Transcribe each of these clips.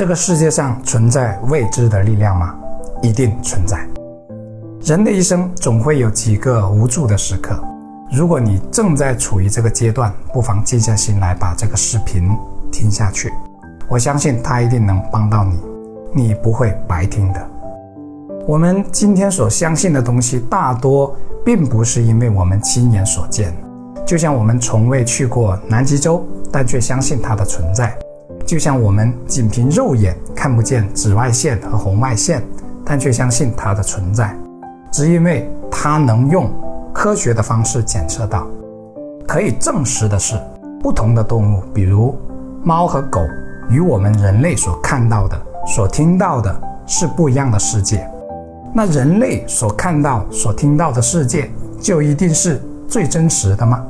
这个世界上存在未知的力量吗？一定存在。人的一生总会有几个无助的时刻。如果你正在处于这个阶段，不妨静下心来把这个视频听下去。我相信它一定能帮到你，你不会白听的。我们今天所相信的东西，大多并不是因为我们亲眼所见。就像我们从未去过南极洲，但却相信它的存在；就像我们仅凭肉眼看不见紫外线和红外线，但却相信它的存在。只因为它能用科学的方式检测到，可以证实的是，不同的动物，比如猫和狗，与我们人类所看到的、所听到的是不一样的世界。那人类所看到、所听到的世界，就一定是最真实的吗？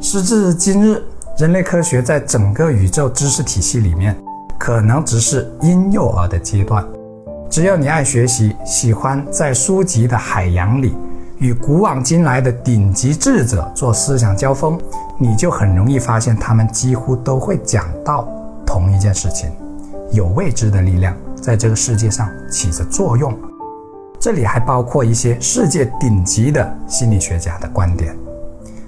时至今日，人类科学在整个宇宙知识体系里面，可能只是婴幼儿的阶段。只要你爱学习，喜欢在书籍的海洋里与古往今来的顶级智者做思想交锋，你就很容易发现，他们几乎都会讲到同一件事情：有未知的力量在这个世界上起着作用。这里还包括一些世界顶级的心理学家的观点。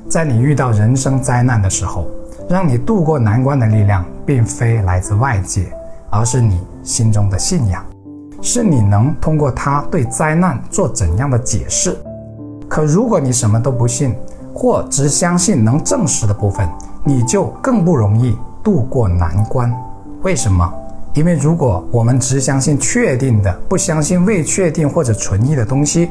在你遇到人生灾难的时候，让你度过难关的力量，并非来自外界，而是你心中的信仰。是你能通过它对灾难做怎样的解释？可如果你什么都不信，或只相信能证实的部分，你就更不容易度过难关。为什么？因为如果我们只相信确定的，不相信未确定或者存疑的东西，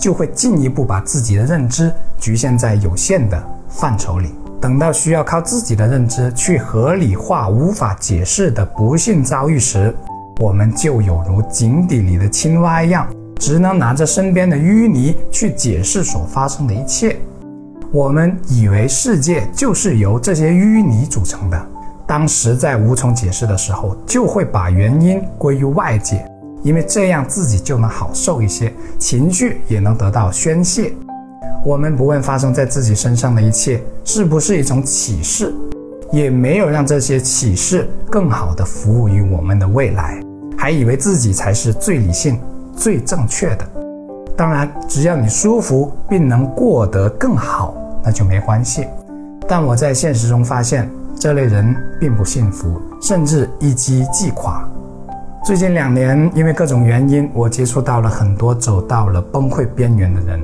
就会进一步把自己的认知局限在有限的范畴里。等到需要靠自己的认知去合理化无法解释的不幸遭遇时，我们就有如井底里的青蛙一样，只能拿着身边的淤泥去解释所发生的一切。我们以为世界就是由这些淤泥组成的，当实在无从解释的时候，就会把原因归于外界，因为这样自己就能好受一些，情绪也能得到宣泄。我们不问发生在自己身上的一切是不是一种启示，也没有让这些启示更好的服务于我们的未来。还以为自己才是最理性、最正确的。当然，只要你舒服并能过得更好，那就没关系。但我在现实中发现，这类人并不幸福，甚至一击即垮。最近两年，因为各种原因，我接触到了很多走到了崩溃边缘的人。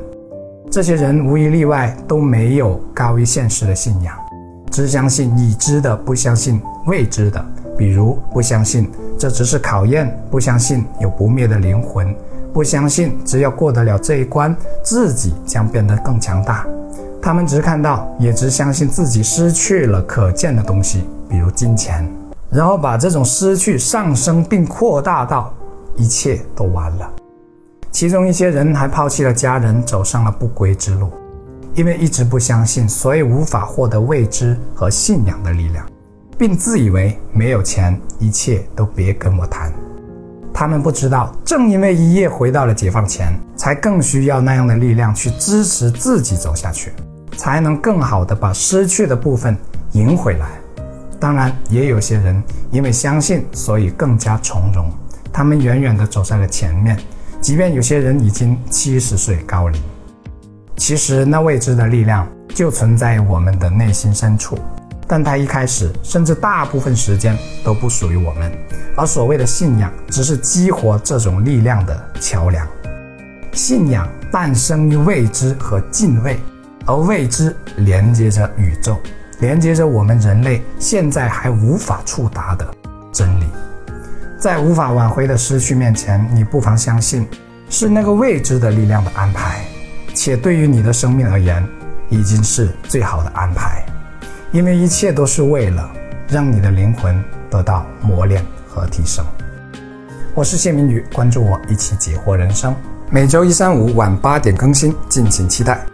这些人无一例外都没有高于现实的信仰，只相信已知的，不相信未知的。比如不相信这只是考验，不相信有不灭的灵魂，不相信只要过得了这一关，自己将变得更强大。他们只看到，也只相信自己失去了可见的东西，比如金钱，然后把这种失去上升并扩大到一切都完了。其中一些人还抛弃了家人，走上了不归之路，因为一直不相信，所以无法获得未知和信仰的力量。并自以为没有钱，一切都别跟我谈。他们不知道，正因为一夜回到了解放前，才更需要那样的力量去支持自己走下去，才能更好的把失去的部分赢回来。当然，也有些人因为相信，所以更加从容。他们远远地走在了前面，即便有些人已经七十岁高龄。其实，那未知的力量就存在我们的内心深处。但它一开始甚至大部分时间都不属于我们，而所谓的信仰只是激活这种力量的桥梁。信仰诞生于未知和敬畏，而未知连接着宇宙，连接着我们人类现在还无法触达的真理。在无法挽回的失去面前，你不妨相信，是那个未知的力量的安排，且对于你的生命而言，已经是最好的安排。因为一切都是为了让你的灵魂得到磨练和提升。我是谢明宇，关注我，一起解惑人生。每周一、三、五晚八点更新，敬请期待。